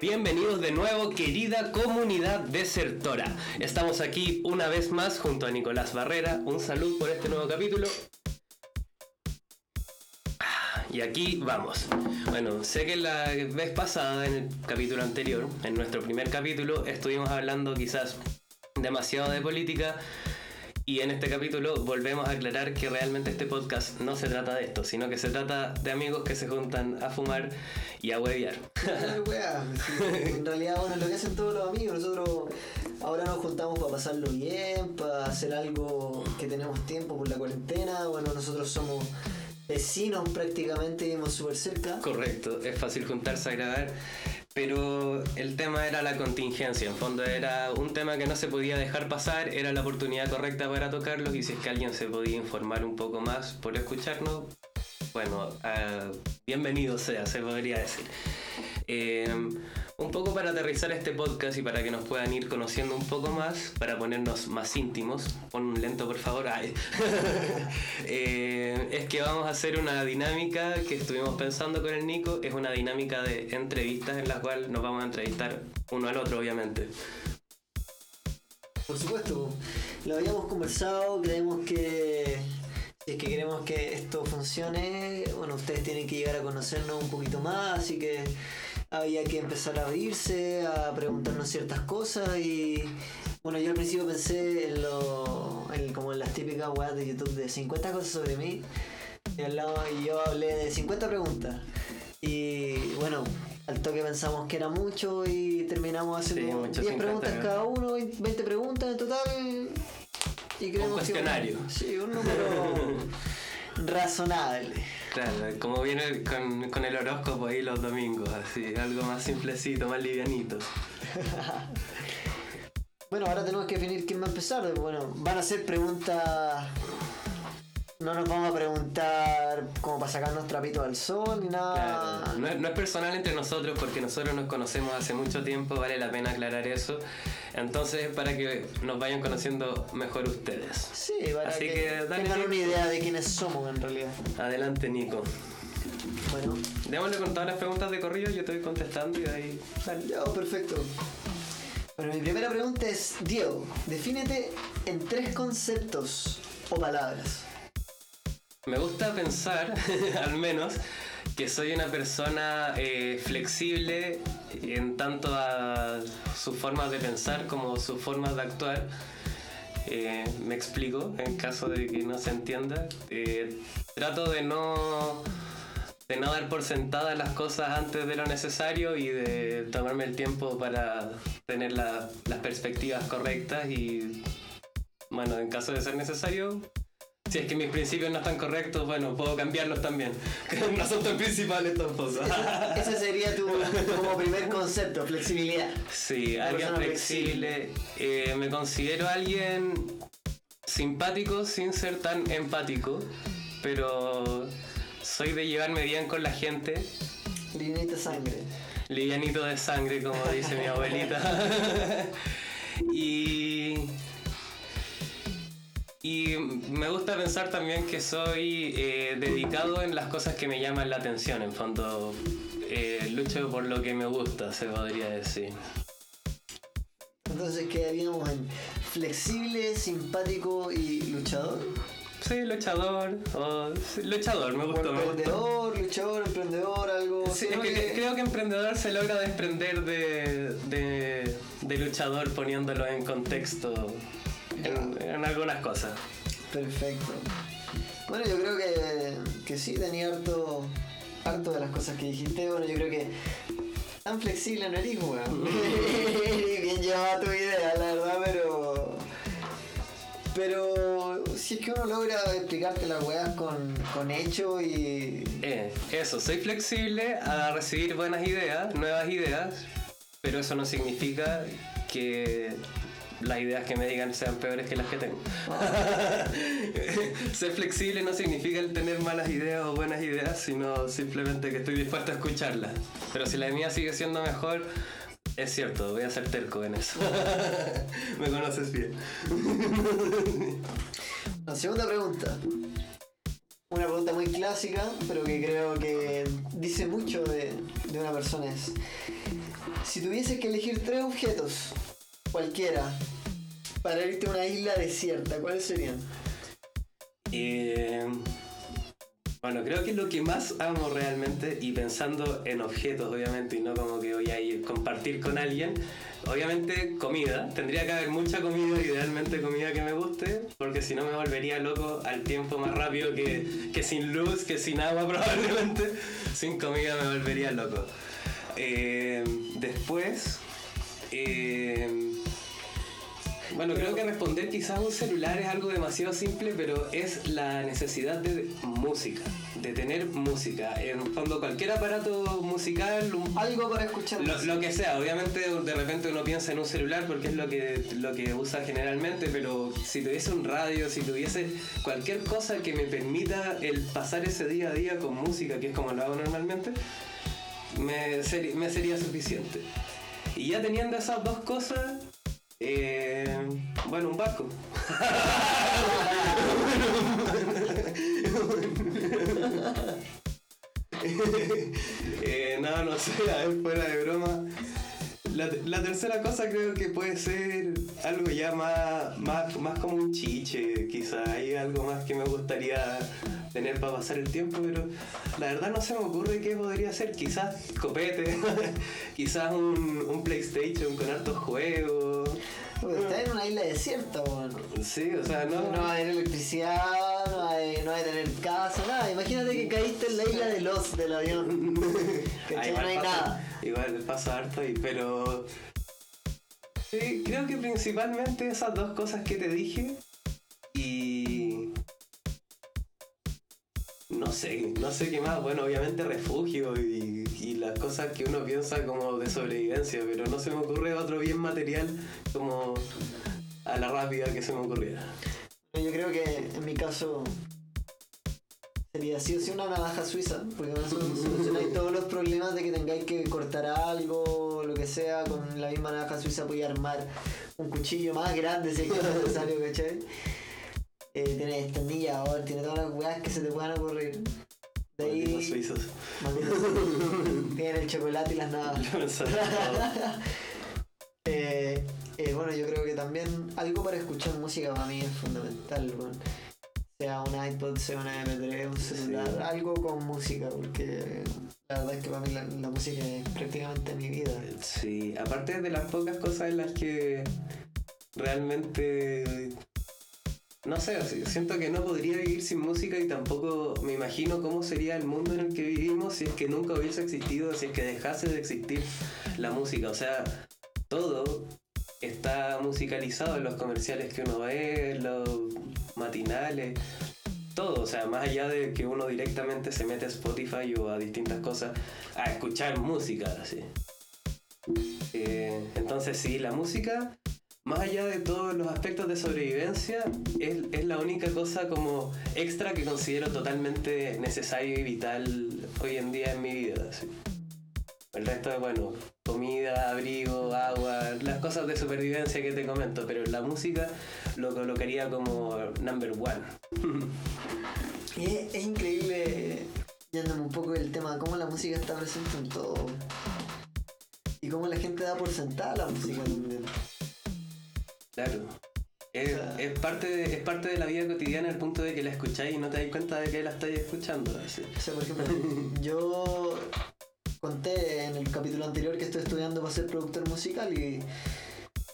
Bienvenidos de nuevo, querida comunidad desertora. Estamos aquí una vez más junto a Nicolás Barrera. Un saludo por este nuevo capítulo. Y aquí vamos. Bueno, sé que la vez pasada, en el capítulo anterior, en nuestro primer capítulo, estuvimos hablando quizás demasiado de política. Y en este capítulo volvemos a aclarar que realmente este podcast no se trata de esto, sino que se trata de amigos que se juntan a fumar y a huevear. En realidad, bueno, lo que hacen todos los amigos, nosotros ahora nos juntamos para pasarlo bien, para hacer algo que tenemos tiempo por la cuarentena. Bueno, nosotros somos vecinos prácticamente, vivimos súper cerca. Correcto, es fácil juntarse a grabar, pero el tema era la contingencia, en fondo era un tema que no se podía dejar pasar, era la oportunidad correcta para tocarlos y si es que alguien se podía informar un poco más por escucharnos, bueno, ah, bienvenido sea, se podría decir. Eh, un poco para aterrizar este podcast y para que nos puedan ir conociendo un poco más, para ponernos más íntimos, pon un lento por favor, Ay. Eh, es que vamos a hacer una dinámica que estuvimos pensando con el Nico, es una dinámica de entrevistas en la cual nos vamos a entrevistar uno al otro obviamente. Por supuesto, lo habíamos conversado, creemos que si es que queremos que esto funcione, bueno, ustedes tienen que llegar a conocernos un poquito más, así que había que empezar a abrirse, a preguntarnos ciertas cosas y bueno, yo al principio pensé en lo, en como en las típicas weas de YouTube de 50 cosas sobre mí y al lado y yo hablé de 50 preguntas y bueno, al toque pensamos que era mucho y terminamos haciendo mucho, 10 50, preguntas cada uno, 20 preguntas en total y creemos que cuestionario. sí, un número razonable. Claro, como viene con, con el horóscopo ahí los domingos, así, algo más simplecito, más livianito. Bueno, ahora tenemos que definir quién va a empezar. Bueno, van a ser preguntas. No nos vamos a preguntar como para sacarnos trapitos al sol ni nada. Claro, no es, no es personal entre nosotros porque nosotros nos conocemos hace mucho tiempo, vale la pena aclarar eso. Entonces, para que nos vayan conociendo mejor ustedes. Sí, para Así que, que dale, tengan Nico. una idea de quiénes somos en realidad. Adelante, Nico. Bueno, Démosle con todas las preguntas de corrido, yo te voy contestando y de ahí. Dale. ya, perfecto. Bueno, mi primera pregunta es, Diego, defínete en tres conceptos o palabras. Me gusta pensar, al menos, que soy una persona eh, flexible en tanto a sus formas de pensar como sus formas de actuar. Eh, me explico, en caso de que no se entienda. Eh, trato de no, de no dar por sentadas las cosas antes de lo necesario y de tomarme el tiempo para tener la- las perspectivas correctas y, bueno, en caso de ser necesario, si es que mis principios no están correctos, bueno, puedo cambiarlos también. no son tan principales tampoco. Ese sería tu como primer concepto, flexibilidad. sí, Una alguien flexible. Eh, me considero alguien simpático sin ser tan empático, pero soy de llevarme bien con la gente. Linita sangre. Livianito de sangre, como dice mi abuelita. y. Y me gusta pensar también que soy eh, dedicado en las cosas que me llaman la atención. En fondo, eh, lucho por lo que me gusta, se podría decir. Entonces quedaríamos en flexible, simpático y luchador. Sí, luchador. o- sí, luchador, me O gustó, me gustó. emprendedor, luchador, emprendedor, algo. Sí, creo es que que- creo que emprendedor se logra desprender de, de, de luchador poniéndolo en contexto en, en algunas cosas. Perfecto. Bueno, yo creo que, que sí, tenía harto, harto de las cosas que dijiste. Bueno, yo creo que tan flexible no eres, weón. Bien llevaba tu idea, la verdad, pero. Pero si es que uno logra explicarte las weas con, con hecho y. Eh, eso, soy flexible a recibir buenas ideas, nuevas ideas, pero eso no significa que las ideas que me digan sean peores que las que tengo. Ser flexible no significa el tener malas ideas o buenas ideas, sino simplemente que estoy dispuesto a escucharlas. Pero si la mía sigue siendo mejor, es cierto, voy a ser terco en eso. me conoces bien. La segunda pregunta. Una pregunta muy clásica, pero que creo que dice mucho de, de una persona es, si tuvieses que elegir tres objetos, cualquiera, para irte a una isla desierta, ¿cuáles serían? Eh, bueno, creo que lo que más amo realmente, y pensando en objetos, obviamente, y no como que voy a ir compartir con alguien, obviamente comida. Tendría que haber mucha comida, idealmente comida que me guste, porque si no me volvería loco al tiempo más rápido que, que sin luz, que sin agua probablemente. Sin comida me volvería loco. Eh, después... eh, bueno, creo que responder quizás un celular es algo demasiado simple, pero es la necesidad de música, de tener música. En fondo, cualquier aparato musical, un- Algo para escuchar. lo, lo que sea. Obviamente, de repente uno piensa en un celular porque es lo que, lo que usa generalmente, pero si tuviese un radio, si tuviese cualquier cosa que me permita el pasar ese día a día con música, que es como lo hago normalmente, me, seri- me sería suficiente. Y ya teniendo esas dos cosas, eh, bueno, un barco. Eh, no, no sé, a ver, fuera de broma. La, la tercera cosa creo que puede ser algo ya más, más, más como un chiche, quizá hay algo más que me gustaría tener para pasar el tiempo, pero la verdad no se me ocurre qué podría ser, quizás copete, quizás un, un PlayStation con hartos juegos. Porque estás en una isla desierta, weón. Sí, o sea, no... No haber electricidad, no a, no a tener casa, nada. Imagínate que caíste en la isla de los del avión. Igual No hay pasa- nada. Igual pasa harto ahí, pero. Sí, creo que principalmente esas dos cosas que te dije. Y. No sé, no sé qué más. Bueno, obviamente refugio y, y las cosas que uno piensa como de sobrevivencia, pero no se me ocurre otro bien material como a la rápida que se me ocurriera. Yo creo que en mi caso sería sí o sí una navaja suiza, porque con eso solucionáis todos los problemas de que tengáis que cortar algo, lo que sea, con la misma navaja suiza podéis armar un cuchillo más grande si es que es necesario, ¿cachai? Eh, tiene destornillador, tiene todas las weas que se te puedan ocurrir. De Malditos ahí, suizos. malditos suizos. tienen el chocolate y las todo. Eh, eh, bueno, yo creo que también algo para escuchar música para mí es fundamental. Sea un iPod, sea una MP3, un celular, Sí. algo con música, porque la verdad es que para mí la, la música es prácticamente mi vida. Sí, aparte de las pocas cosas en las que realmente no sé, siento que no podría vivir sin música y tampoco me imagino cómo sería el mundo en el que vivimos si es que nunca hubiese existido, si es que dejase de existir la música. O sea, todo está musicalizado en los comerciales que uno ve, en los matinales, todo. O sea, más allá de que uno directamente se mete a Spotify o a distintas cosas a escuchar música, así. Eh, entonces sí, la música, más allá de todos los aspectos de sobrevivencia, es, es la única cosa como extra que considero totalmente necesario y vital hoy en día en mi vida. El resto es, bueno, comida, abrigo, agua, las cosas de supervivencia que te comento, pero la música lo colocaría como number one. Es, es increíble, yéndome un poco del tema, cómo la música está presente en todo. Y cómo la gente da por sentada la música también. Claro. Es, es parte de, es parte de la vida cotidiana al punto de que la escucháis y no te das cuenta de que la estáis escuchando. así. O sea, por ejemplo, yo conté en el capítulo anterior que estoy estudiando para ser productor musical y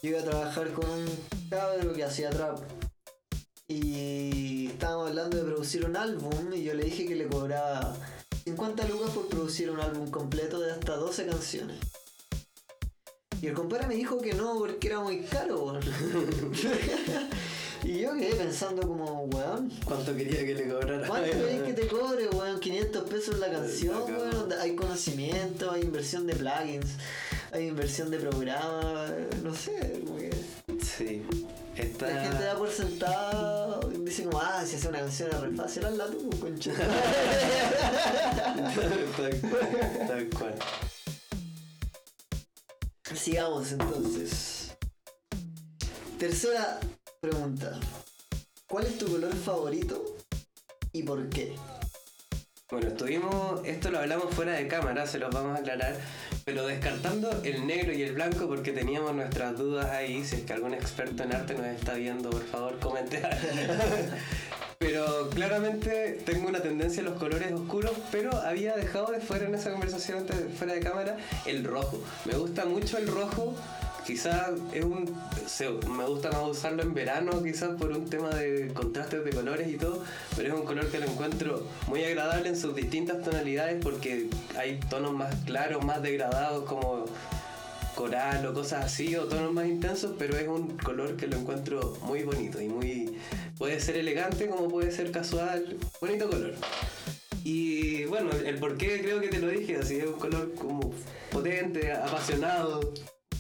yo iba a trabajar con un cabro que hacía trap. Y estábamos hablando de producir un álbum y yo le dije que le cobraba 50 lucas por producir un álbum completo de hasta 12 canciones. Y el compadre me dijo que no porque era muy caro, weón. y yo quedé pensando como, weón, ¿Cuánto quería que le cobrara? ¿Cuánto querés que te cobre, weón? 500 pesos la canción, weón. Hay conocimiento, hay inversión de plugins, hay inversión de programa, no sé, que. Sí. Esta... La gente da por sentado, dice como, ah, si hace una canción es re fácil, hazla tú, concha. Tal cual. Sigamos entonces. Tercera pregunta. ¿Cuál es tu color favorito y por qué? Bueno, estuvimos, esto lo hablamos fuera de cámara, se los vamos a aclarar, pero descartando el negro y el blanco porque teníamos nuestras dudas ahí, si es que algún experto en arte nos está viendo, por favor, comente. pero claramente tengo una tendencia a los colores oscuros, pero había dejado de fuera en esa conversación fuera de cámara el rojo. Me gusta mucho el rojo quizás es un. me gusta más usarlo en verano, quizás por un tema de contrastes de colores y todo, pero es un color que lo encuentro muy agradable en sus distintas tonalidades porque hay tonos más claros, más degradados como coral o cosas así, o tonos más intensos, pero es un color que lo encuentro muy bonito y muy. puede ser elegante como puede ser casual, bonito color. Y bueno, el por qué creo que te lo dije, así es un color como potente, apasionado,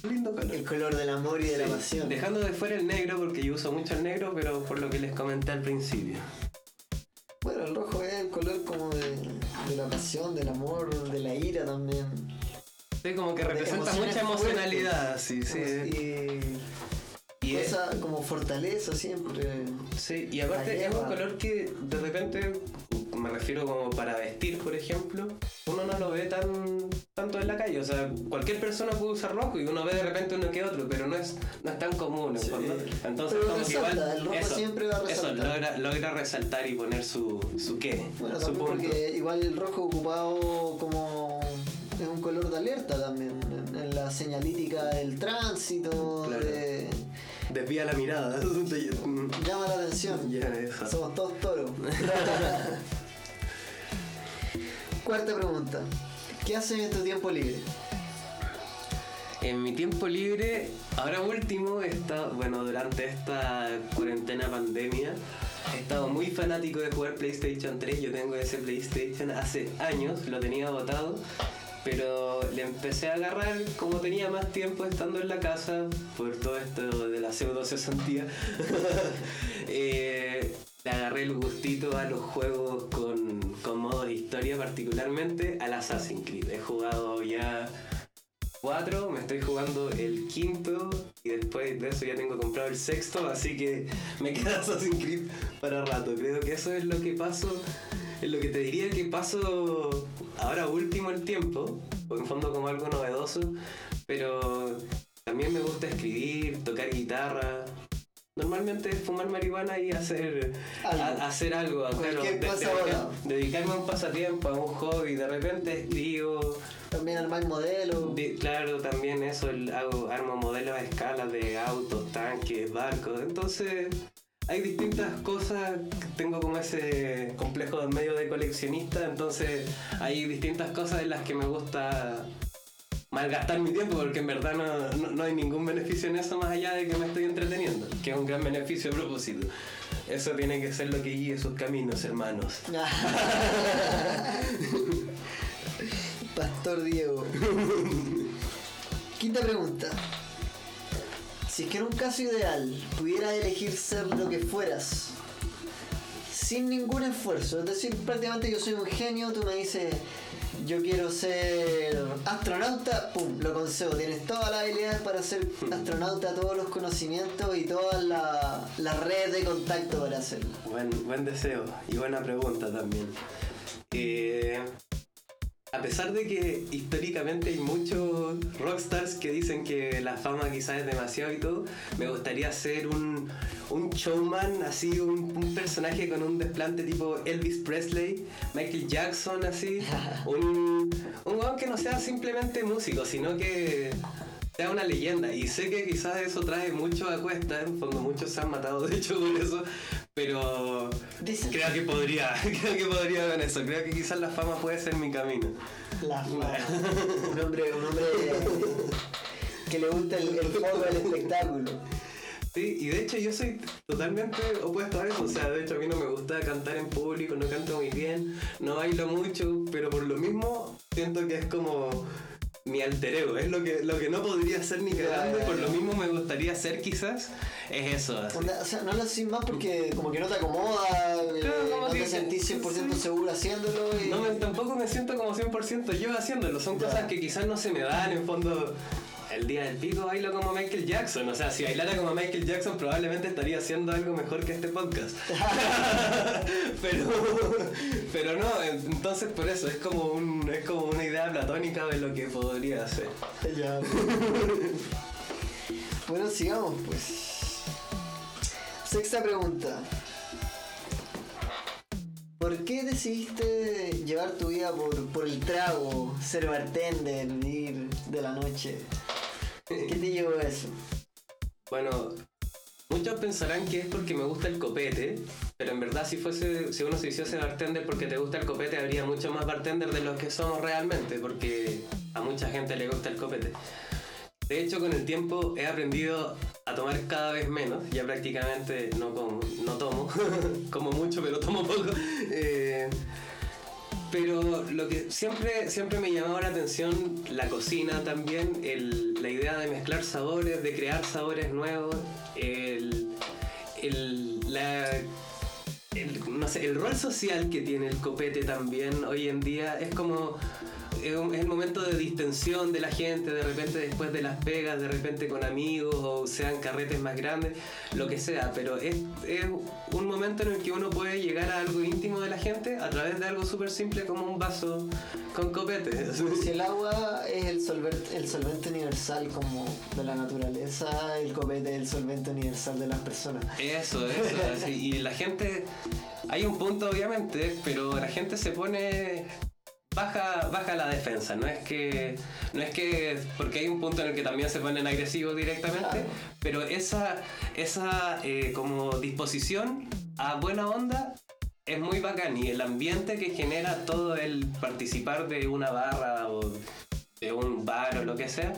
lindo color. El color del amor y de la pasión. Dejando de fuera el negro, porque yo uso mucho el negro, pero por lo que les comenté al principio. Bueno, el rojo es el color como de, la pasión, del amor, de la ira también. Sí, como que representa mucha emocionalidad, sí, sí. Y, esa como fortaleza siempre. Sí, y aparte es un color que de repente me refiero como para vestir, por ejemplo, uno no lo ve tan tanto en la calle. O sea, cualquier persona puede usar rojo y uno ve de repente uno que otro, pero no es, no es tan común. Entonces, como que igual. El rojo eso, siempre va a resaltar. Eso, logra, logra, resaltar y poner su, su qué. Bueno, su porque igual el rojo ocupado como. Es un color de alerta también, en, la señalítica del tránsito, de, Desvía la mirada. Llama la atención. Somos todos toros. Cuarta pregunta. ¿Qué haces en tu tiempo libre? En mi tiempo libre, ahora último, está, bueno, durante esta cuarentena pandemia, he estado muy fanático de jugar PlayStation 3. Yo tengo ese PlayStation hace años, lo tenía botado, pero le empecé a agarrar como tenía más tiempo estando en la casa por todo esto de la pseudo cesantía. eh, le agarré el gustito a los juegos con, con modo de historia, particularmente al Assassin's Creed. He jugado ya cuatro, me estoy jugando el quinto y después de eso ya tengo comprado el sexto, así que me queda Assassin's Creed para rato. Creo que eso es lo que paso, es lo que te diría que paso ahora último el tiempo, en fondo como algo novedoso, pero también me gusta escribir, tocar guitarra, normalmente es fumar marihuana y hacer algo, hacer algo claro, dedicarme a un pasatiempo, a un hobby, de repente escribo. También armar modelos. claro, también eso, hago, armo modelos a escala de autos, tanques, barcos. Entonces, hay distintas cosas. Tengo como ese complejo de medio de coleccionista. Entonces, hay distintas cosas en las que me gusta malgastar mi tiempo porque en verdad no, no, hay ningún beneficio en eso más allá de que me estoy entreteniendo, que es un gran beneficio a propósito. Eso tiene que ser lo que guíe sus caminos, hermanos. Pastor Diego. Quinta pregunta. Si es que en un caso ideal pudieras elegir ser lo que fueras, sin ningún esfuerzo, es decir, prácticamente yo soy un genio, tú me dices, yo quiero ser astronauta, pum, lo concedo. Tienes todas las habilidades para ser astronauta, todos los conocimientos y toda la, la red de contacto para hacerlo. Buen, buen deseo y buena pregunta también. Eh, a pesar de que históricamente hay muchos rockstars que dicen que la fama quizás es demasiado y todo, me gustaría ser un, un showman, así, un, un, personaje con un desplante tipo Elvis Presley, Michael Jackson, así, un, un que no sea simplemente músico, sino que sea una leyenda. Y sé que quizás eso trae mucho a cuesta, en fondo muchos se han matado de hecho con eso, pero creo que podría, creo que podría con eso. Creo que quizás la fama puede ser mi camino. La fama. un hombre, un hombre que le gusta el, el juego del espectáculo. Sí, y de hecho yo soy totalmente opuesto a eso. O sea, de hecho a mí no me gusta cantar en público, no canto muy bien, no bailo mucho, pero por lo mismo siento que es como mi alter ego, es lo que, lo que no podría ser ni cagando, por lo mismo me gustaría ser quizás, es eso. Así. O sea, no lo haces más porque como que no te acomoda, eh, no te sentís 100% seguro haciéndolo. Y... No, tampoco me siento como 100% yo haciéndolo, son cosas que quizás no se me dan en fondo el día del pico bailo como Michael Jackson. O sea, si bailara como Michael Jackson, probablemente estaría haciendo algo mejor que este podcast. pero, pero no, entonces por eso es como, un, es como una idea platónica de lo que podría hacer. Ya. bueno, sigamos pues. Sexta pregunta. ¿Por qué decidiste llevar tu vida por, por el trago, ser bartender, vivir de la noche? ¿Qué te llevó a eso? Bueno, muchos pensarán que es porque me gusta el copete, pero en verdad si fuese, si uno se hiciese bartender porque te gusta el copete, habría mucho más bartender de los que somos realmente, porque a mucha gente le gusta el copete. De hecho, con el tiempo he aprendido a tomar cada vez menos. Ya prácticamente no, como, no tomo, como mucho, pero tomo poco. Eh, pero lo que siempre, siempre me llamaba la atención, la cocina también, la idea de mezclar sabores, de crear sabores nuevos, el, no sé, el rol social que tiene el copete también hoy en día es como es, el momento de distensión de la gente, de repente después de las pegas, de repente con amigos o sean carretes más grandes, lo que sea, pero es, es un momento en el que uno puede llegar a algo íntimo de la gente a través de algo súper simple como un vaso con copete. Si el agua es el solvente, el solvente universal como de la naturaleza, el copete es el solvente universal de las personas. Eso, eso, y la gente... Hay un punto obviamente, pero la gente se pone baja, baja la defensa. No es que. No es que. Porque hay un punto en el que también se ponen agresivos directamente. Pero esa, esa eh, como disposición a buena onda es muy bacán. Y el ambiente que genera todo el participar de una barra o de un bar o lo que sea,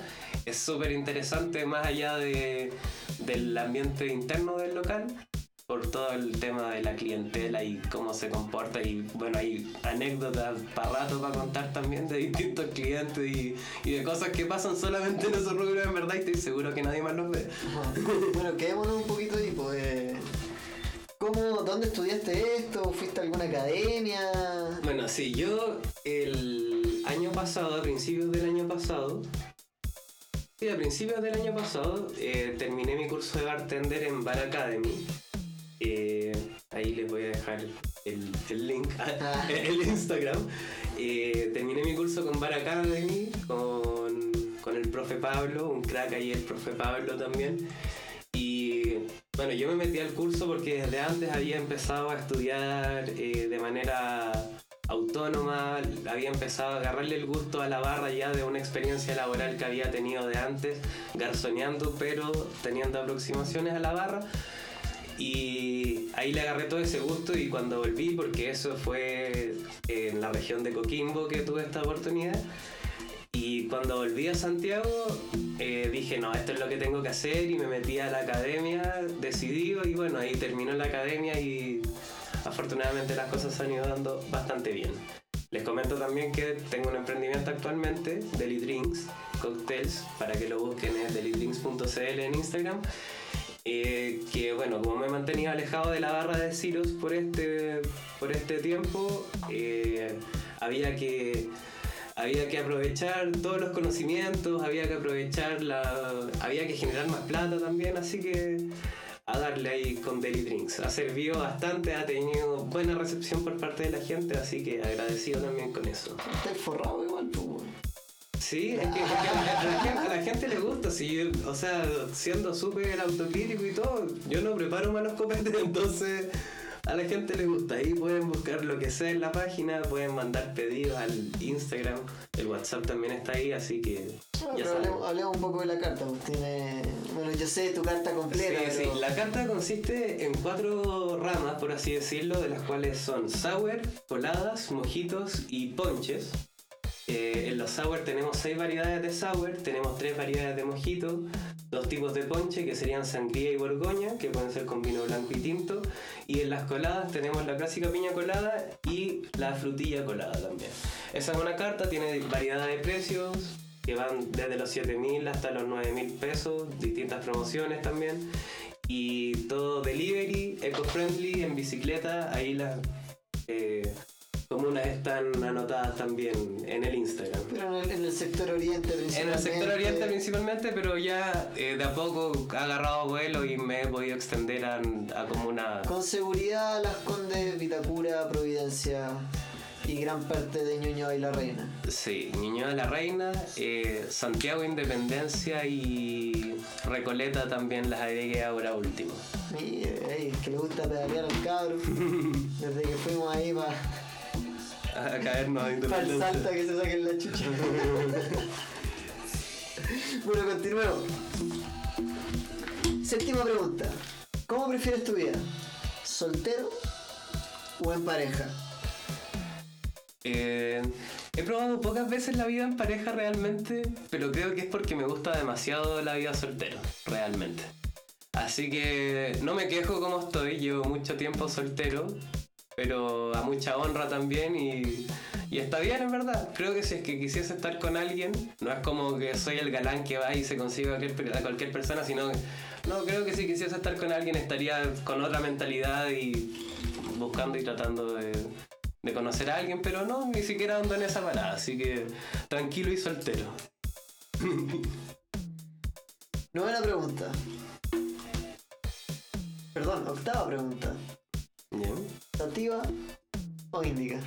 es súper interesante más allá de, del ambiente interno del local por todo el tema de la clientela y cómo se comporta y bueno hay anécdotas para rato para contar también de distintos clientes y, de cosas que pasan solamente en esos rubros en verdad y estoy seguro que nadie más los ve. bueno, quedémonos un poquito ahí, pues. ¿Cómo, ¿Dónde estudiaste esto? ¿Fuiste a alguna academia? Bueno, sí, yo el año pasado, a principios del año pasado, sí, a principios del año pasado, eh, terminé mi curso de bartender en Bar Academy eh, ahí les voy a dejar el, link, el Instagram. Eh, terminé mi curso con Bar Academy, con, con el profe Pablo, un crack ahí el profe Pablo también. Y bueno, yo me metí al curso porque desde antes había empezado a estudiar eh, de manera autónoma, había empezado a agarrarle el gusto a la barra ya de una experiencia laboral que había tenido de antes, garzoneando, pero teniendo aproximaciones a la barra. Y ahí le agarré todo ese gusto y cuando volví, porque eso fue en la región de Coquimbo que tuve esta oportunidad, y cuando volví a Santiago eh, dije, no, esto es lo que tengo que hacer y me metí a la academia decidido y bueno, ahí terminó la academia y afortunadamente las cosas se han ido dando bastante bien. Les comento también que tengo un emprendimiento actualmente, Deli Drinks, Cocktails, para que lo busquen en delidrinks.cl en Instagram eh, que bueno, como me he mantenido alejado de la barra de Cirus por este, por este tiempo, eh, había que había que aprovechar todos los conocimientos, había que aprovechar la. había que generar más plata también, así que a darle ahí con Daily Drinks. Ha servido bastante, ha tenido buena recepción por parte de la gente, así que agradecido también con eso. Está forrado igual, pues, Sí, es que, a, la gente, le gusta, si o sea, siendo súper autocrítico y todo, yo no preparo malos copetes, entonces a la gente le gusta. Ahí pueden buscar lo que sea en la página, pueden mandar pedidos al Instagram, el WhatsApp también está ahí, así que. Ya hablemos, un poco de la carta, pues tiene. Bueno, yo sé tu carta completa. Sí, sí, la carta consiste en cuatro ramas, por así decirlo, de las cuales son sour, coladas, mojitos y ponches. En los sour tenemos seis variedades de sour, tenemos tres variedades de mojito, dos tipos de ponche que serían sangría y borgoña, que pueden ser con vino blanco y tinto, y en las coladas tenemos la clásica piña colada y la frutilla colada también. Esa es una carta, tiene variedad de precios, que van desde los 7.000 hasta los 9.000 pesos, distintas promociones también. Y todo delivery, eco-friendly, en bicicleta, ahí las eh, comunas están anotadas también en el Instagram. Pero en el, en el sector oriente principalmente. En el sector oriente principalmente, pero ya eh, de a poco ha agarrado vuelo y me he podido extender a, a como una... Con seguridad Las Condes, Vitacura, Providencia y gran parte de Ñuñoa y La Reina. Sí, Ñuñoa de la Reina, eh, Santiago Independencia y Recoleta también las agregué ahora último. Mire, ey, que le gusta pedalear al cabro. Desde que fuimos ahí para A caernos que se saquen la chucha. bueno, continuemos. Séptima pregunta. ¿Cómo prefieres tu vida? ¿Soltero o en pareja? Eh, he probado pocas veces la vida en pareja realmente, pero creo que es porque me gusta demasiado la vida soltero, realmente. Así que no me quejo como estoy, llevo mucho tiempo soltero, pero a mucha honra también y, y está bien en verdad. Creo que si es que quisiese estar con alguien, no es como que soy el galán que va y se consigue a cualquier, a cualquier persona, sino que no, creo que si quisiese estar con alguien estaría con otra mentalidad y buscando y tratando de, de conocer a alguien, pero no, ni siquiera ando en esa parada, así que tranquilo y soltero. Novena pregunta. Perdón, octava pregunta. Bien. ¿Sativa o índica?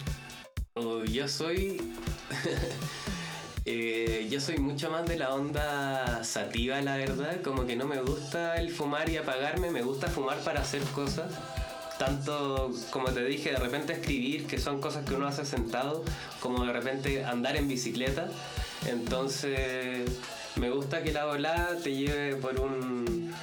Oh, yo soy. eh, yo soy mucho más de la onda sativa, la verdad. Como que no me gusta el fumar y apagarme, me gusta fumar para hacer cosas. Tanto, como te dije, de repente escribir, que son cosas que uno hace sentado, como de repente andar en bicicleta. Entonces, me gusta que la volada te lleve por un,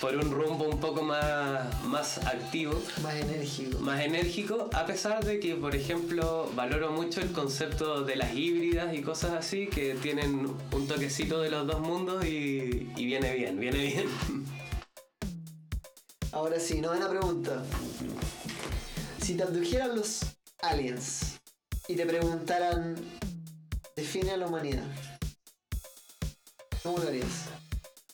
por un rumbo un poco más, más activo Más enérgico. más enérgico, a pesar de que, por ejemplo, valoro mucho el concepto de las híbridas y cosas así, que tienen un toquecito de los dos mundos y, y viene bien, viene bien. Ahora sí, novena pregunta. Si te abdujeran los aliens y te preguntaran, define a la humanidad, ¿cómo lo harías?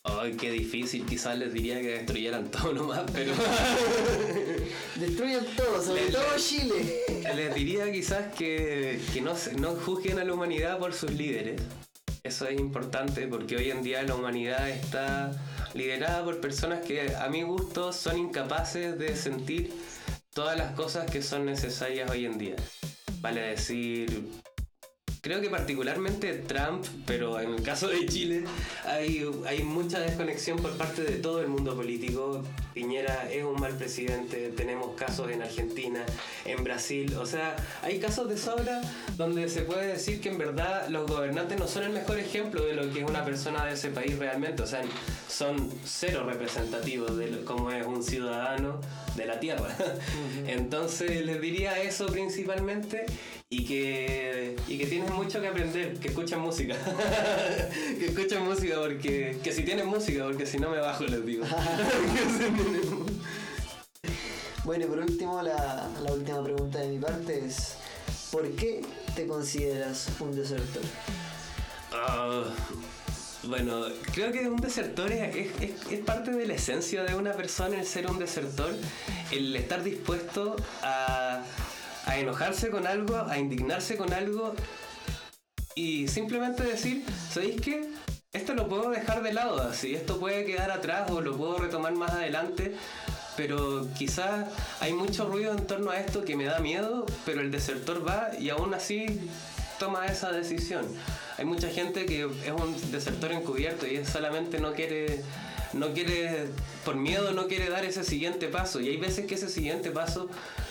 Ay, qué difícil, quizás les diría que destruyeran todo nomás, pero Destruyan todo, sobre todo Chile. les diría quizás que, que no, no juzguen a la humanidad por sus líderes. Eso es importante porque hoy en día la humanidad está liderada por personas que a mi gusto son incapaces de sentir todas las cosas que son necesarias hoy en día. Vale decir, creo que particularmente Trump, pero en el caso de Chile hay, mucha desconexión por parte de todo el mundo político. Piñera es un mal presidente, tenemos casos en Argentina, en Brasil, o sea, hay casos de sobra donde se puede decir que en verdad los gobernantes no son el mejor ejemplo de lo que es una persona de ese país realmente, o sea, son cero representativos de lo- cómo es un ciudadano de la tierra. Entonces les diría eso principalmente y que, y que tienen mucho que aprender, que escuchen música. que escuchen música porque que si tienen música, porque si no me bajo les digo. Bueno, y por último, la, última pregunta de mi parte es, ¿por qué te consideras un desertor? Ah, bueno, creo que un desertor es, es- es- es parte de la esencia de una persona el ser un desertor, el estar dispuesto a, a enojarse con algo, a indignarse con algo y simplemente decir, ¿sabéis qué? Esto lo puedo dejar de lado, así, esto puede quedar atrás o lo puedo retomar más adelante, pero quizás hay mucho ruido en torno a esto que me da miedo, pero el desertor va y aún así toma esa decisión. Hay mucha gente que es un desertor encubierto y solamente no quiere, no quiere, por miedo no quiere dar ese siguiente paso. Y hay veces que ese siguiente paso,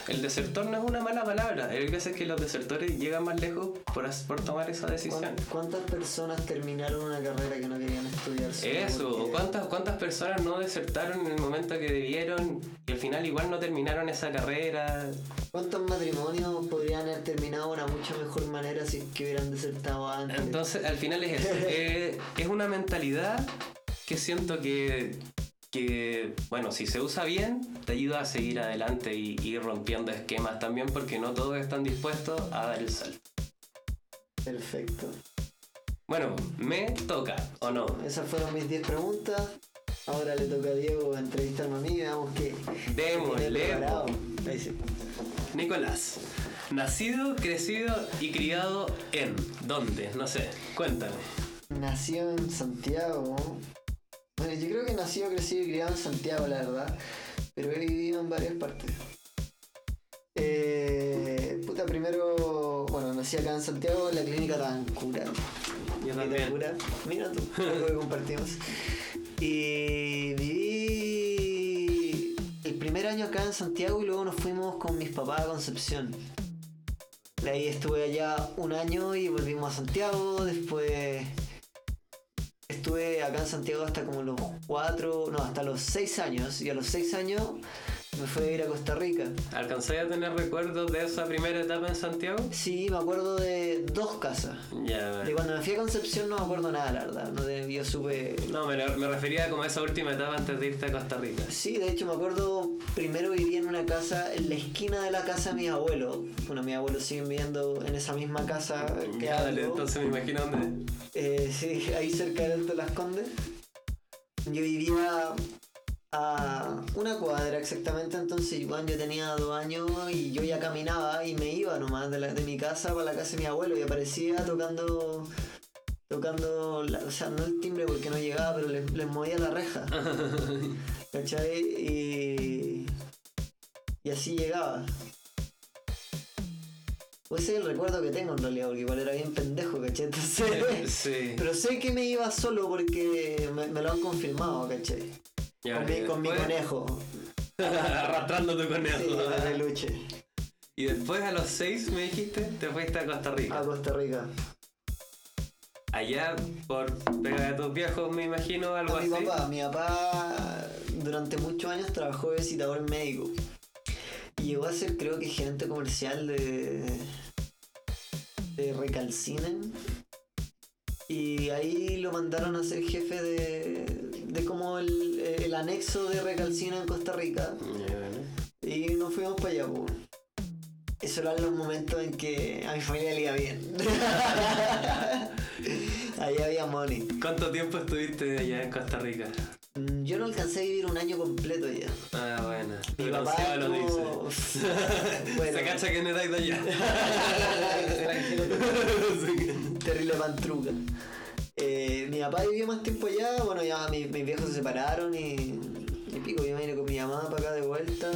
el desertor no es una mala palabra. Hay veces que los desertores llegan más lejos por, por tomar esa decisión. ¿Cuán- ¿Cuántas personas terminaron una carrera que no querían estudiar? Eso, o cuántas, cuántas personas no desertaron en el momento que debieron y al final igual no terminaron esa carrera. ¿Cuántos matrimonios podrían haber terminado de una mucho mejor manera si es que hubieran desertado antes? Entonces, al final es eso. Eh, es una mentalidad que siento que, que, bueno, si se usa bien, te ayuda a seguir adelante y ir rompiendo esquemas también, porque no todos están dispuestos a dar el salto. Perfecto. Bueno, me toca, ¿o no? Esas fueron mis 10 preguntas. Ahora le toca a Diego entrevistarme a mí veamos qué. Démosle. Nicolás, nacido, crecido y criado en. ¿Dónde? No sé, cuéntame. Nació en Santiago. Bueno, yo creo que nació, crecido y criado en Santiago, la verdad. Pero he vivido en varias partes. Eh, puta, primero, bueno, nací acá en Santiago, en la clínica Tancura. Yo Clínica Tancura. Mira tú, algo que compartimos. Y viví el primer año acá en Santiago y luego nos fuimos con mis papás a Concepción. De ahí estuve allá un año y volvimos a Santiago. Después estuve acá en Santiago hasta como los cuatro, no, hasta los seis años. Y a los seis años me fui a ir a Costa Rica. ¿Alcanzáis a tener recuerdos de esa primera etapa en Santiago? Sí, me acuerdo de dos casas. Ya, De cuando me fui a Concepción no me acuerdo nada, la verdad. No te- yo supe. No, me, me refería como a esa última etapa antes de irte a Costa Rica. Sí, de hecho me acuerdo, primero viví en una casa, en la esquina de la casa de mis abuelos. Bueno, mis abuelos siguen viviendo en esa misma casa que dale, hablo. entonces me imagino dónde. Eh, sí, ahí cerca del Alto Las Condes. Yo vivía a una cuadra exactamente, entonces bueno, yo tenía dos años y yo ya caminaba y me iba nomás de, la- de mi casa para la casa de mi abuelo y aparecía tocando, tocando, la- o sea, no el timbre porque no llegaba, pero les, les movía la reja. ¿Cachai? Y, y así llegaba. Pues ese es el recuerdo que tengo en realidad, porque igual era bien pendejo, ¿cachai? Entonces, sí. pero sé que me iba solo porque me, me lo han confirmado, ¿cachai? Ya, Con mi, con mi conejo. Arrastrando tu conejo. Sí, de peluche. Y después a los seis me dijiste, te fuiste a Costa Rica. A Costa Rica. Allá por pega de tus viejos, me imagino, algo A mi así. papá, mi papá durante muchos años trabajó de visitador médico. Y llegó a ser creo que gerente comercial de, de Recalcinen. Y ahí lo mandaron a ser jefe de, de como el, el anexo de Recalcina en Costa Rica. Y nos fuimos para allá, pues. Eso eran los momentos en que a mi familia le iba bien. Ahí había money. ¿Cuánto tiempo estuviste allá en Costa Rica? Yo no alcancé a vivir un año completo ya. Ah, bueno. Mi papá lo estuvo- dice. Bueno. Se cacha que no erais de allá. Terrible pantruca. Eh, mi papá vivió más tiempo allá, bueno ya mis, mis viejos se separaron y, y pico, yo me vine con mi mamá para acá de vuelta.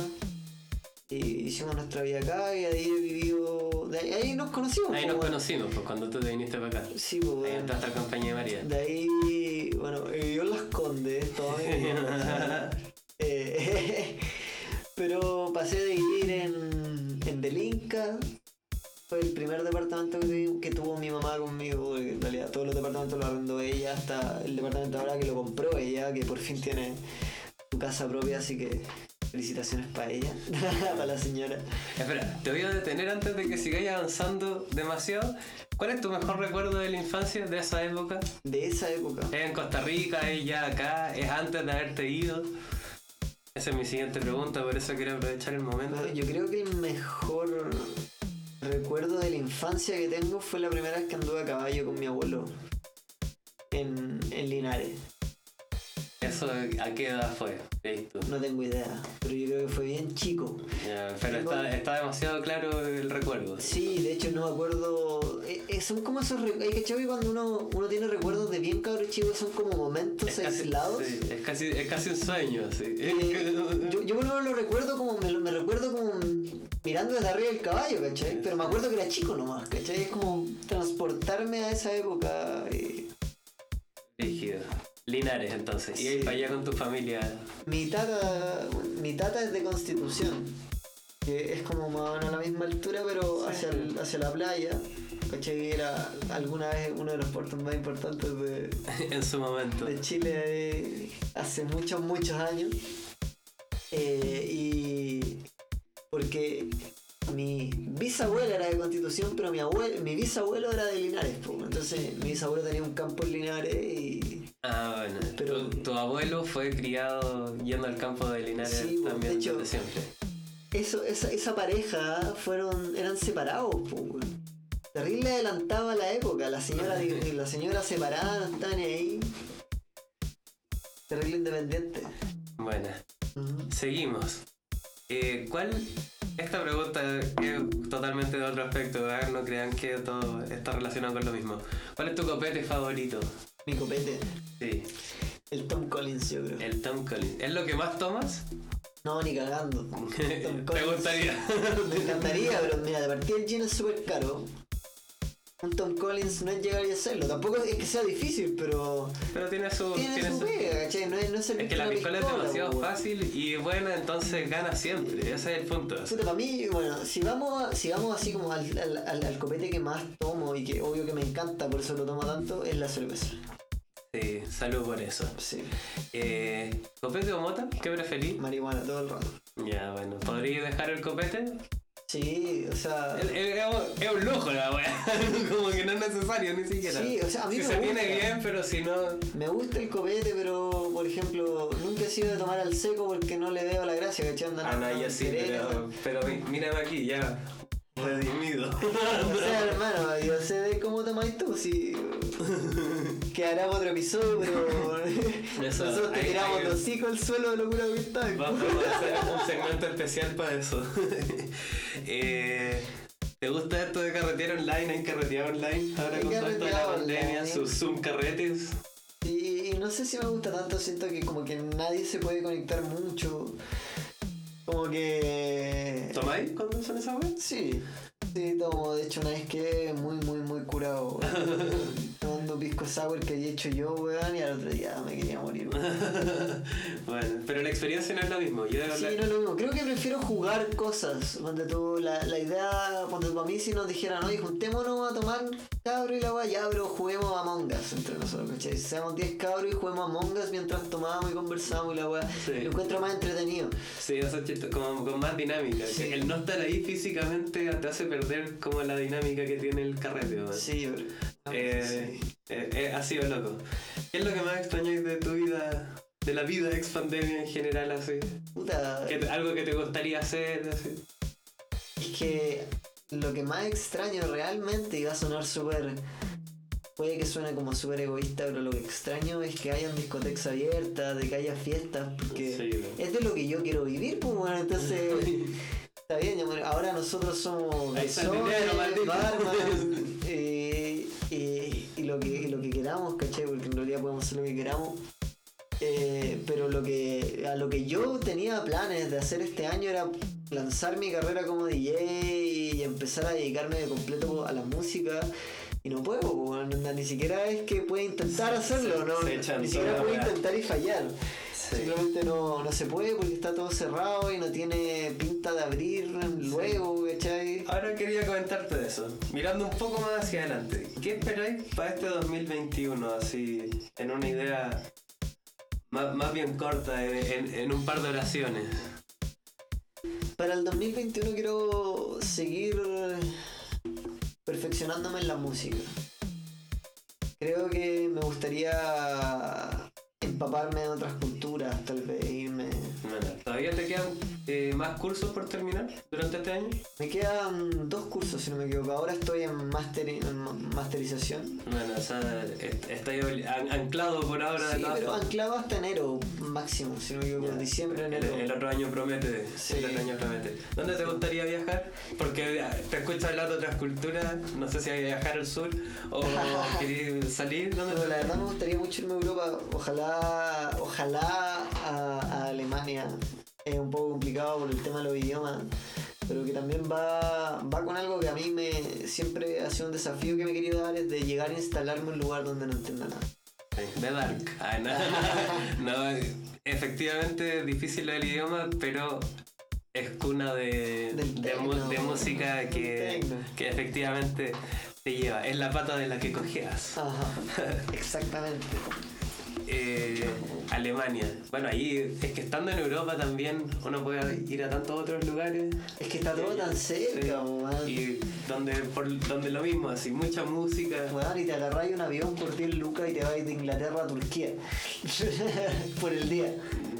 Y hicimos nuestra vida acá y ahí he vivido. De ahí, ahí nos conocimos. Ahí nos bueno. conocimos, pues cuando tú te viniste para acá. Sí, pues Ahí bueno. entraste a compañía de María. De ahí, bueno, vivió en Las Condes toda mi vida. Eh, pero pasé de vivir en, en Del Inca. Fue el primer departamento que, que tuvo mi mamá conmigo. porque En realidad todos los departamentos los arrendó ella, hasta el departamento ahora que lo compró ella, que por fin tiene su casa propia, así que felicitaciones para ella, para la señora. Espera, te voy a detener antes de que sigáis avanzando demasiado. ¿Cuál es tu mejor recuerdo de la infancia, de esa época? De esa época. ¿Es en Costa Rica? ¿Es ya acá? ¿Es antes de haberte ido? Esa es mi siguiente pregunta, por eso quiero aprovechar el momento. Yo creo que el mejor recuerdo de la infancia que tengo fue la primera vez que anduve a caballo con mi abuelo en, en Linares. ¿Eso a qué edad fue? No tengo idea, pero yo creo que fue bien chico. Pero Tengo- está, está demasiado claro el recuerdo. Sí, de hecho no me acuerdo. eh, eh, son como esos. re- Hay que cuando uno, uno tiene recuerdos de bien cabros chicos, son como momentos Es casi, aislados. sí, es, casi, es casi un sueño, sí. Eh, yo, yo por lo menos lo recuerdo como me, me recuerdo como mirando desde arriba del caballo, ¿cachai? Pero me acuerdo que era chico nomás, ¿cachai? Es como transportarme a esa época. eh. Linares, entonces. Y ahí para allá con tu familia. Mi tata, mi tata es de Constitución, que es como más o menos a la misma altura, pero Sí. hacia, el- hacia la playa. ¿Cachai? Era alguna vez uno de los puertos más importantes de, en su momento. de Chile eh, hace muchos, muchos años. Eh, y porque mi bisabuela era de Constitución, pero mi abuelo, mi bisabuelo era de Linares. po. Entonces mi bisabuelo tenía un campo en Linares y Ah, bueno. Pero- tu, tu abuelo fue criado yendo al campo de Linares Sí, pues, también de hecho- desde siempre. eso, esa, esa pareja fueron, eran separados. weón. Terrible adelantado a la época. La señora, la señora separada ni ahí. Terrible independiente. Bueno, Ujú. seguimos. Eh, ¿Cuál? Esta pregunta es totalmente de otro aspecto, ¿eh? no crean que todo está relacionado con lo mismo. ¿Cuál es tu copete favorito? Mi copete. Sí, El Tom Collins, yo creo. el Tom Collins. ¿Es lo que más tomas? No, ni cagando. Tom ¿Te Collins. gustaría? Me encantaría, pero mira, de partida el gin es súper caro. Un Tom Collins no es llegar y hacerlo. Tampoco es que sea difícil, pero Pero tiene su... tiene, tiene su su- pega, es, que la piscola es demasiado fácil y buena, entonces gana siempre. Ese es el punto. Puta, para mí, bueno, si vamos, a- si vamos así como al, al, al- al copete que más tomo y que obvio que me encanta, por eso lo tomo tanto, es la cerveza. Sí, salud por eso. Sí, Eh, ¿Copete o mota? ¿Qué preferís? marihuana todo el rato. Ya, bueno. ¿Podrías dejar el copete? Sí, o sea. Es, un lujo la wea. Como que no es necesario ni siquiera. Sí, o sea, a mí si me se gusta. tiene bien, pero si no. Me gusta el copete, pero por ejemplo, nunca he sido de tomar al seco porque no le veo la gracia, ¿cachai? Andan Ah, no, yo sí, pero, pero mírame aquí, ya. Redimido. O sea, hermano, yo sé de cómo tomáis tú, si quedará para otro episodio, pero Eso, nosotros te ahí- tiramos ahí- los hocico al suelo de locura que está. Vamos a hacer un segmento especial para eso. Eh, ¿Te gusta esto de carretera online? ¿Hay carreteado online? Ahora con todo esto de la pandemia, sus Zoom carretes. Y, y no sé si me gusta tanto, siento que como que nadie se puede conectar mucho. Como que... ¿Tomáis cuando son esas weas? Sí, sí, tomo. De hecho, una vez que muy, muy, muy curado. Tomando pisco sour que había hecho yo, weón, y al otro día me quería morir. bueno, pero la experiencia no es lo mismo. Yo Sí, la- no es lo mismo. Creo que prefiero jugar cosas. Cuando tú, la, la idea, cuando para mí si nos dijeran, oye, juntémonos a tomar cabro y la weá, ya, pero juguemos a Among Us entre nosotros, ¿cachai? Seamos 10 cabros y juguemos a Among Us mientras tomamos y conversamos y la weá. Sí. Lo encuentro más entretenido. Sí, eso es chistoso, como con más dinámica. Sí. El no estar ahí físicamente te hace perder como la dinámica que tiene el carrete. weón. Sí, pero. Eh, sí. eh, eh, ha sido loco. ¿Qué es lo que más extrañáis de tu vida, de la vida ex pandemia en general, así? Puta. ¿Qué te- algo que te gustaría hacer, así? Es que lo que más extraño realmente, y va a sonar súper. Puede que suene como súper egoísta, pero lo que extraño es que hayan discotecas abiertas, de que haya fiestas, porque Sí, ¿no? es de lo que yo quiero vivir, pues bueno, entonces. Está bien, ahora nosotros somos Ahí está el garzones, dinero, barman, eh, y lo que, y lo que queramos, ¿cachai? Porque en realidad podemos hacer lo que queramos. Eh, pero lo que a lo que yo tenía planes de hacer este año era lanzar mi carrera como DJ y empezar a dedicarme de completo a la música y no puedo, ni siquiera es que pueda intentar hacerlo, se- no, se ni siquiera puedo intentar y fallar. Sí. Simplemente no, no se puede porque está todo cerrado y no tiene pinta de abrir luego, ¿cachai? Ahora quería comentarte de eso. Mirando un poco más hacia adelante. ¿Qué esperáis para este 2021? Así, en una idea más, más bien corta, en, en- en un par de oraciones. Para el 2021 quiero seguir perfeccionándome en la música. Creo que me gustaría empaparme de otras culturas, tal vez irme. Bueno, ¿Todavía te quedan más cursos por terminar durante este año? Me quedan dos cursos, si no me equivoco. Ahora estoy en, masteri- en ma- masterización. Bueno, o sea, est- estoy anclado por ahora Sí, pero anclado hasta enero máximo, si no me equivoco. Ya. Diciembre, enero. el otro año promete, Sí. el otro año promete. ¿Dónde te gustaría viajar? Porque eh, te escucho hablar de otras culturas, no sé si hay que viajar al sur o querés salir, ¿dónde Pero te la verdad me gustaría mucho irme a Europa. Ojalá, ojalá a, a Alemania. Es un poco complicado por el tema de los idiomas. Pero que también va, va con algo que a mí me siempre ha sido un desafío que me he querido dar, es de llegar a instalarme en un lugar donde no entienda nada. The Dark. Ah, no, no, efectivamente es difícil el idioma, pero es cuna de, de, de música que, que efectivamente te lleva. Es la pata de la que cojeas. Ajá, exactamente. Eh, Alemania. Bueno, ahí es que estando en Europa también uno puede ir a tantos otros lugares. Es que está todo tan cerca, Sí. Y donde, por, donde lo mismo, así, mucha música. Y te agarráis un avión por 10 lucas y te vais de Inglaterra a Turquía. por el día.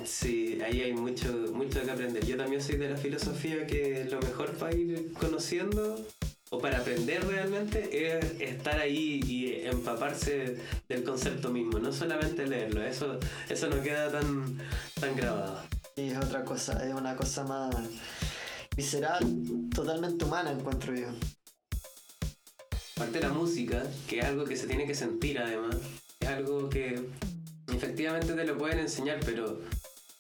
Sí, ahí hay mucho, mucho que aprender. Yo también soy de la filosofía que lo mejor para ir conociendo o para aprender realmente es estar ahí y empaparse del concepto mismo, no solamente leerlo, eso, eso no queda tan, tan grabado. Y es otra cosa, es una cosa más visceral, totalmente humana encuentro yo. Aparte de la música, que es algo que se tiene que sentir además, es algo que efectivamente te lo pueden enseñar, pero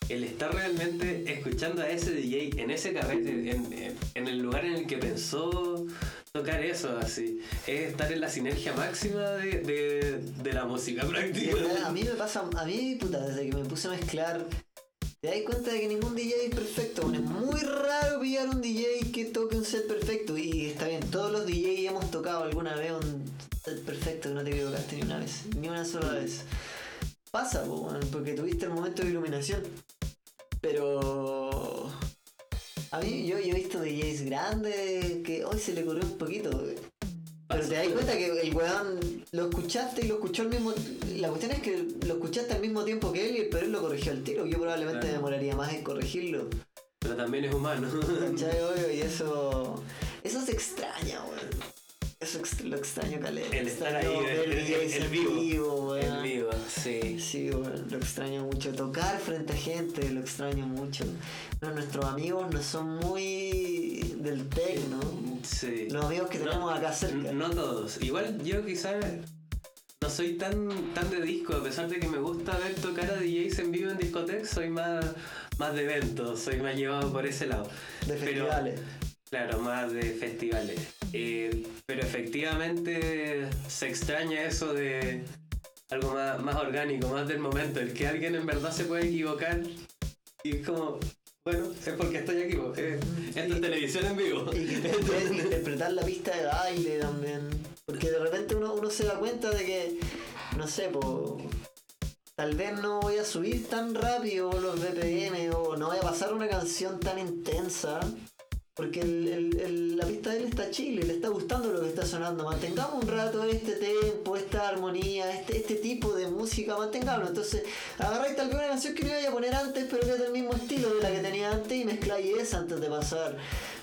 el estar realmente escuchando a ese DJ en ese carrete, en, en el lugar en el que pensó tocar eso así. Es estar en la sinergia máxima de, de, de la música prácticamente. A mí me pasa, a mí, puta, desde que me puse a mezclar, te das cuenta de que ningún DJ es perfecto. Es muy raro pillar un DJ que toque un set perfecto. Y está bien, todos los DJs hemos tocado alguna vez un set perfecto que no te equivocaste ni una vez, ni una sola vez. Pasa, porque tuviste el momento de iluminación. Pero a mí, yo, he visto DJs grandes que hoy se le corrió un poquito. Pero te das cuenta que el weón lo escuchaste y lo escuchó al mismo La cuestión es que lo escuchaste al mismo tiempo que él, pero él lo corrigió al tiro. Yo probablemente me demoraría más en corregirlo. Pero también es humano. Y eso. Eso se extraña, weón. Eso lo extraño, Caleb. El estar ahí, el, el, vivo. el vivo, sí. Sí, bueno, lo extraño mucho. Tocar frente a gente, lo extraño mucho. nuestros amigos no son muy del ¿no? Sí. Los amigos que tenemos acá cerca. No todos. Igual yo quizás no soy tan, tan de disco, a pesar de que me gusta ver tocar a DJs en vivo en discotecas, soy más, más de eventos, soy más llevado por ese lado. De festivales. Claro, más de festivales. Eh, pero efectivamente se extraña eso de algo más, orgánico, más del momento, el que alguien en verdad se puede equivocar y es como, bueno, es porque estoy aquí, eh, esto es televisión en vivo. Y interpretar la pista de baile también, porque de repente uno, uno se da cuenta de que, no sé, pues tal vez no voy a subir tan rápido los BPM o no voy a pasar una canción tan intensa porque la pista de él está chile, le está gustando lo que está sonando. Mantengamos un rato este tempo, esta armonía, este, este tipo de música, mantengámoslo. Entonces, agarráis tal vez una canción que no iba a poner antes, pero que es del mismo estilo de la que tenía antes y mezcláis esa antes de pasar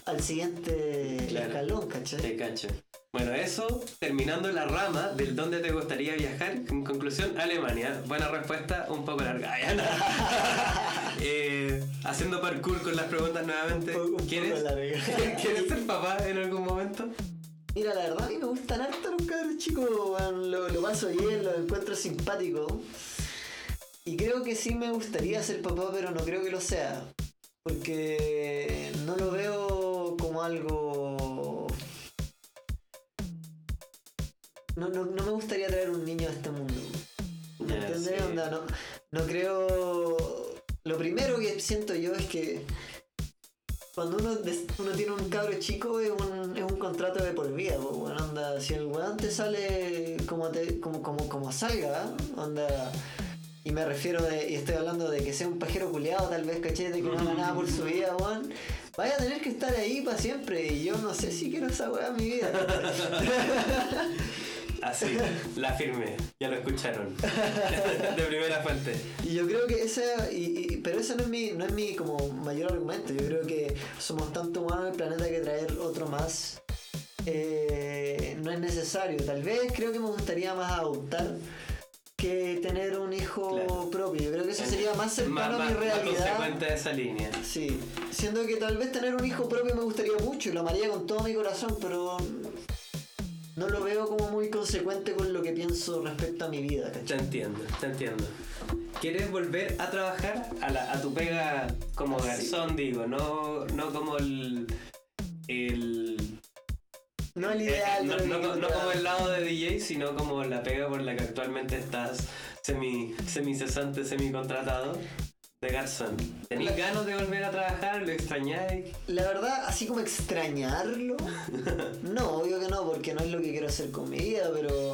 al siguiente escalón, ¿cachai? Te cacho. Bueno, eso, terminando la rama del dónde te gustaría viajar, en conclusión, Alemania. Buena respuesta, un poco larga. eh, haciendo parkour con las preguntas nuevamente. ¿Quieres, ¿Quieres ser papá en algún momento? Mira, la verdad a mí me gustan harto los cabros chicos, lo, lo paso bien, lo encuentro simpático. Y creo que sí me gustaría ser papá, pero no creo que lo sea. Porque no lo veo como algo no, no, no me gustaría traer un niño a este mundo. ¿Me entiendes? no, no creo. Lo primero que siento yo es que cuando uno, uno tiene un cabro chico es un, es un contrato de por vida, bueno, anda, si el weón te sale como te, como, como, como salga, onda, y me refiero de, y estoy hablando de que sea un pajero culeado, tal vez cachete, que no haga nada por su vida, weón, vaya a tener que estar ahí para siempre, y yo no sé si quiero esa weá en mi vida. Así, la firme, ya lo escucharon. de primera fuente. Y yo creo que esa, y, pero ese no es mi, no es mi como mayor argumento. Yo creo que somos tanto humanos en el planeta que traer otro más eh, no es necesario. Tal vez creo que me gustaría más adoptar que tener un hijo propio. Yo creo que eso sería más cercano a mi realidad. Más de esa línea. Sí, siendo que tal vez tener un hijo propio me gustaría mucho y lo amaría con todo mi corazón, pero no lo veo como muy consecuente con lo que pienso respecto a mi vida. Te entiendo, te entiendo. ¿Quieres volver a trabajar a, tu pega como garzón, digo? No, no como el, no el ideal. no, no, como el lado de DJ, sino como la pega por la que actualmente estás semi, semi cesante, semi contratado de garzón. ¿Tenéis ganas de volver a trabajar? ¿Lo extrañáis? La verdad, así como extrañarlo, no, obvio que no, porque no es lo que quiero hacer con mi vida, pero,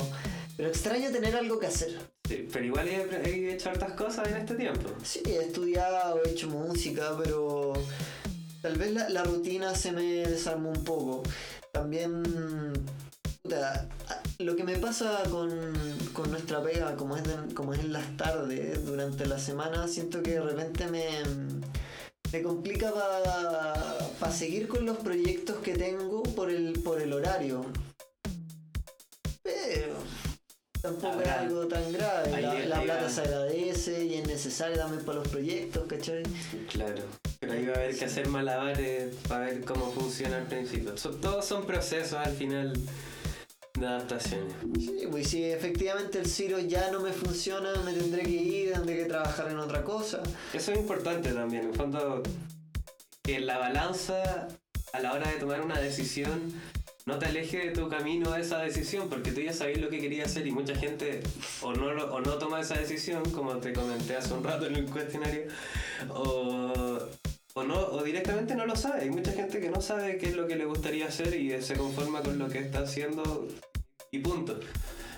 pero extraño tener algo que hacer. Sí, pero igual he, hecho hartas cosas en este tiempo. Sí, he estudiado, he hecho música, pero tal vez la, la rutina se me desarmó un poco. También lo que me pasa con, nuestra pega, como es, como es en las tardes, durante la semana, siento que de repente me, me complica para seguir con los proyectos que tengo por el, por el horario. Pero tampoco es algo tan grave. ahí La, plata se agradece y es necesaria también para los proyectos, ¿cachai? Claro. Pero ahí va a haber que hacer malabares para ver cómo funciona al principio. So- todos son procesos al final de adaptaciones. Sí, pues si efectivamente el Ciro ya no me funciona, me tendré que ir, tendré que trabajar en otra cosa. Eso es importante también, en el fondo, que la balanza a la hora de tomar una decisión no te aleje de tu camino a esa decisión, porque tú ya sabes lo que querías hacer y mucha gente o no, o no toma esa decisión, como te comenté hace un rato en el cuestionario, o, o, no, o directamente no lo sabe. Hay mucha gente que no sabe qué es lo que le gustaría hacer y se conforma con lo que está haciendo y punto.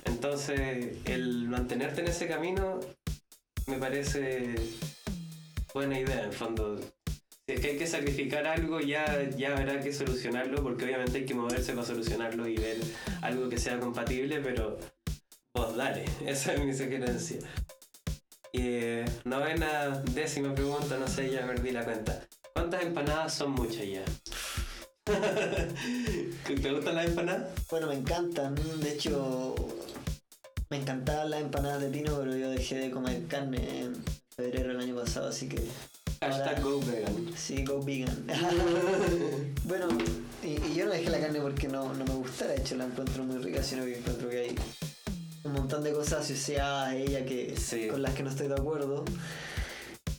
Entonces, el mantenerte en ese camino me parece buena idea, en fondo. Si es que hay que sacrificar algo, ya, ya habrá que solucionarlo, porque obviamente hay que moverse para solucionarlo y ver algo que sea compatible, pero vos dale, esa es mi sugerencia. Novena, décima pregunta, no sé, ya perdí la cuenta. ¿Cuántas empanadas son muchas ya? ¿Te gustan las empanadas? Bueno, me encantan. De hecho, me encantaban las empanadas de pino, pero yo dejé de comer carne en febrero del año pasado, así que Hashtag go vegan. sí, go vegan. bueno, y, y yo no dejé la carne porque no, no me gusta, de hecho la encuentro muy rica, sino que encuentro que hay un montón de cosas asociadas a ella que Sí. con las que no estoy de acuerdo.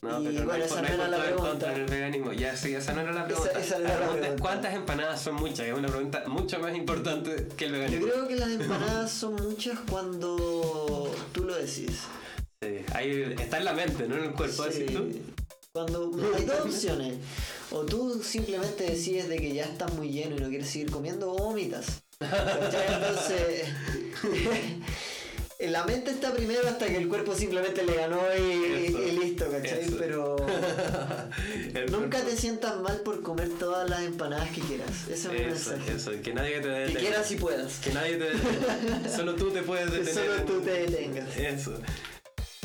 No, Y pero no bueno, esa no era la pregunta. contra veganismo. Ya, sí, esa no era la pregunta. esa era la la pregunta es pregunta. ¿cuántas empanadas son muchas? Es una pregunta mucho más importante que el Yo veganismo. creo que las empanadas son muchas cuando tú lo decides. Sí, ahí está en la mente, no en el cuerpo, Sí. decís tú. Cuando hay dos opciones. O tú simplemente decides de que ya estás muy lleno y no quieres seguir comiendo o vomitas. Entonces, la mente está primero hasta que el cuerpo simplemente le ganó y, Eso, y listo, ¿cachai? eso. Pero nunca cuerpo- te sientas mal por comer todas las empanadas que quieras. Ese es Eso, mensaje. eso, que nadie te Que detenga. quieras y puedas. Que nadie te detenga. Solo tú te puedes Que detener. solo tú te detengas. Eso.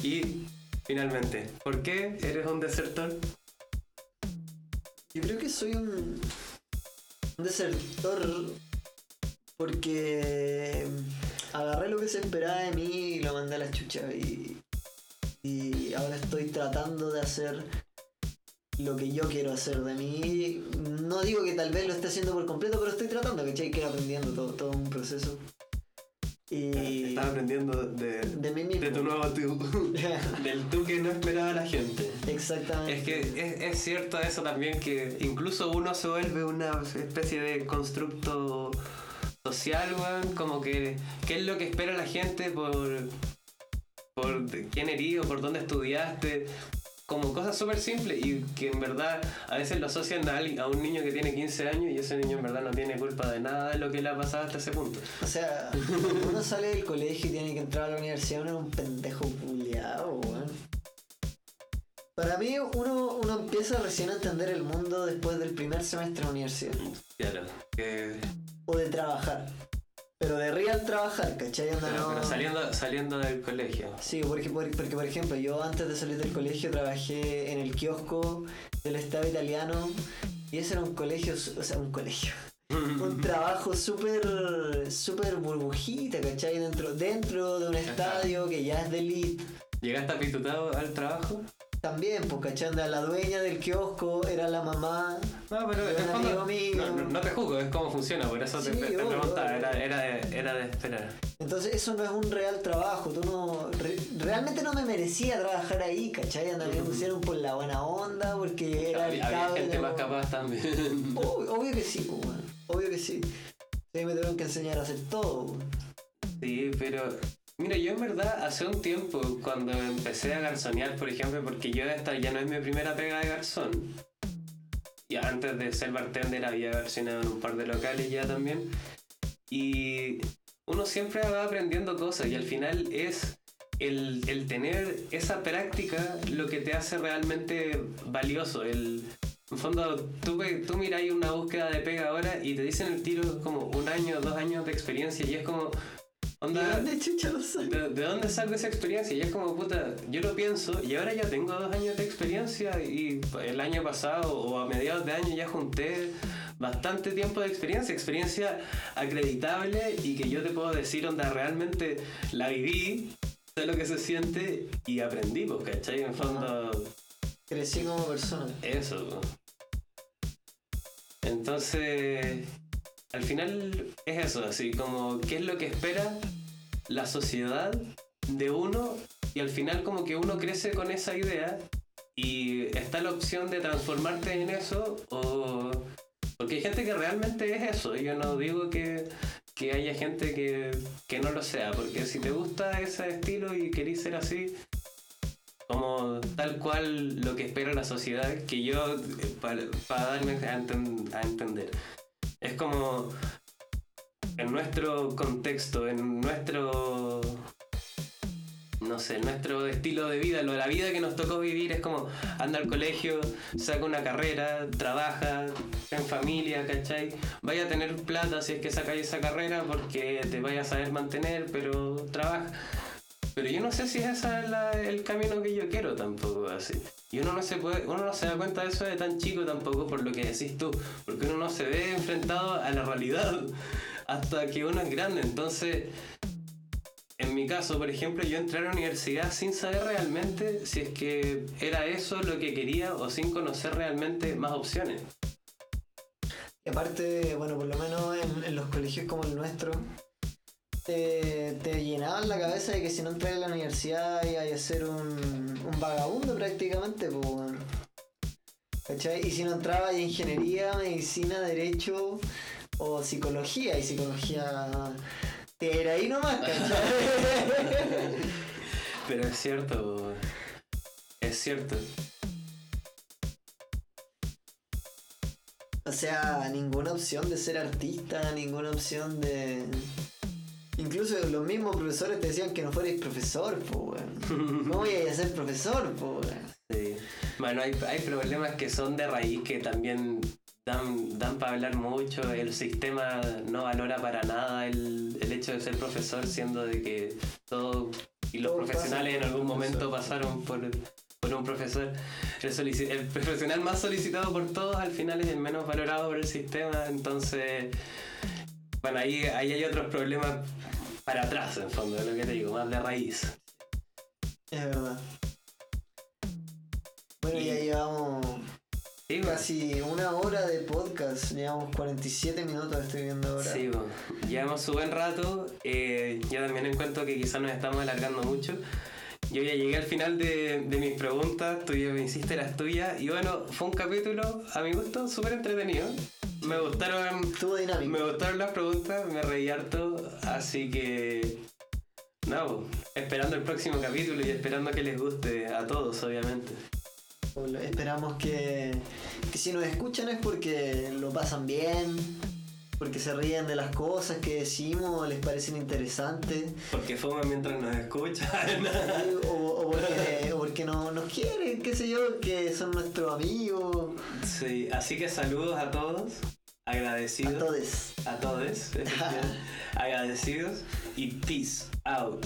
Y finalmente, ¿por qué eres un desertor? Yo creo que soy un, un desertor porque agarré lo que se esperaba de mí y lo mandé a la chucha y, y ahora estoy tratando de hacer lo que yo quiero hacer de mí. No digo que tal vez lo esté haciendo por completo, pero estoy tratando, ¿cachai? Que ir aprendiendo todo, todo un proceso. Y Estás aprendiendo de, de mí mismo. de tu nuevo tú. Del tú que no esperaba la gente. Exactamente. Es que es, es cierto eso también, que incluso uno se vuelve una especie de constructo social, weón, como que qué es lo que espera la gente por, por quién eres o por dónde estudiaste, como cosas súper simples y que en verdad a veces lo asocian a, alguien- a un niño que tiene 15 años y ese niño en verdad no tiene culpa de nada de lo que le ha pasado hasta ese punto. O sea, cuando uno sale del colegio y tiene que entrar a la universidad, uno es un pendejo culiao, weón. Para mí, uno, uno empieza recién a entender el mundo después del primer semestre de universidad. Claro, que, O de trabajar. Pero de real trabajar, ¿cachai? Pero, no- pero saliendo, saliendo del colegio. Sí, porque, por- porque por ejemplo, yo antes de salir del colegio trabajé en el kiosco del Estado italiano y ese era un colegio, o sea, un colegio. Un trabajo súper, súper burbujita, ¿cachai? Dentro, dentro de un estadio que ya es de elite. ¿Llegaste apitutado al trabajo? También, pues, ¿cachai? Onda, La dueña del kiosco era la mamá. No, pero De en fondo, amigo mío. no, no- no te juzgo, es cómo funciona, por eso te, Sí, te obvio, preguntaba, obvio. era, era, de, era de esperar. Entonces eso no es un real trabajo, tú no... re- realmente no me merecía trabajar ahí, ¿cachai? Anda, me pusieron por la buena onda, porque era el Había, gente más capaz también. Obvio, obvio que sí, pues, weón. obvio que sí. Sí, me tuvieron que enseñar a hacer todo. Sí, pero mira, yo en verdad hace un tiempo cuando empecé a garzonear, por ejemplo, porque yo esta ya no es mi primera pega de garzón. Y antes de ser bartender había garzoneado en un par de locales ya también. Y uno siempre va aprendiendo cosas y al final es el, el tener esa práctica lo que te hace realmente valioso. El, en fondo, tú, tú miráis una búsqueda de pega ahora y te dicen el tiro como un año, dos años de experiencia y es como, ¿Y onda, dónde chucha lo saco? ¿de, de dónde salgo esa experiencia? Y es como, puta, yo lo pienso y ahora ya tengo dos años de experiencia y el año pasado o a mediados de año ya junté bastante tiempo de experiencia, experiencia acreditable y que yo te puedo decir, onda, realmente la viví, sé lo que se siente y aprendí, pues, ¿cachai? En fondo... Crecí como persona. Eso. pues. Entonces, al final es eso, así como qué es lo que espera la sociedad de uno y al final como que uno crece con esa idea y está la opción de transformarte en eso o... Porque hay gente que realmente es eso, yo no digo que, que haya gente que, que no lo sea, porque si te gusta ese estilo y querís ser así, como tal cual lo que espera la sociedad, que yo, eh, para, darme a entender, es como en nuestro contexto, en nuestro, no sé, nuestro estilo de vida, lo de la vida que nos tocó vivir es como anda al colegio, saca una carrera, trabaja, en familia, ¿cachai? Vaya a tener plata si es que sacáis esa carrera porque te vaya a saber mantener, pero trabaja. Pero yo no sé si ese es el camino que yo quiero tampoco, así. Y uno no se puede, uno no se da cuenta de eso de tan chico tampoco por lo que decís tú, porque uno no se ve enfrentado a la realidad hasta que uno es grande. Entonces, en mi caso, por ejemplo, yo entré a la universidad sin saber realmente si es que era eso lo que quería o sin conocer realmente más opciones. Y aparte, bueno, por lo menos en, en los colegios como el nuestro, te, te llenaban la cabeza de que si no entras a la universidad ibas a ser un, un vagabundo prácticamente, pues, weón. ¿Cachai? Y si no entrabas a ingeniería, medicina, derecho o psicología, y psicología te era ahí nomás, ¿cachai? Pero es cierto, es cierto. O sea, ninguna opción de ser artista, ninguna opción de. Incluso los mismos profesores te decían que no fuerais profesor, pues, weón. ¿Cómo ibas a ser profesor, pues, weón? Sí. Bueno, hay, hay problemas que son de raíz que también dan, dan para hablar mucho. El sistema no valora para nada el, el hecho de ser profesor, siendo de que todo y los profesionales en algún momento pasaron por, por un profesor. El profesional más solicitado por todos al final es el menos valorado por el sistema. Entonces, bueno, ahí, ahí hay otros problemas para atrás, en fondo, de lo que te digo, más de raíz. Es verdad. Bueno, Y- ya llevamos Sí, casi una hora de podcast. Llevamos 47 minutos, estoy viendo ahora. Sí, bueno, llevamos su buen rato. eh, yo también encuentro que quizás nos estamos alargando mucho. Yo ya llegué al final de, de mis preguntas, tú ya me hiciste las tuyas. Y bueno, fue un capítulo, a mi gusto, súper entretenido. Me gustaron, Estuvo dinámico. me gustaron las preguntas, me reí harto. Así que, no, esperando el próximo capítulo y esperando que les guste a todos, obviamente. Esperamos que, que si nos escuchan es porque lo pasan bien, porque se ríen de las cosas que decimos, les parecen interesantes, Porque fuman mientras nos escuchan. o, o porque, o porque no, nos quieren, qué sé yo, que son nuestros amigos, Sí, así que saludos a todos, a agradecidos. todos. A todos, agradecidos y peace out.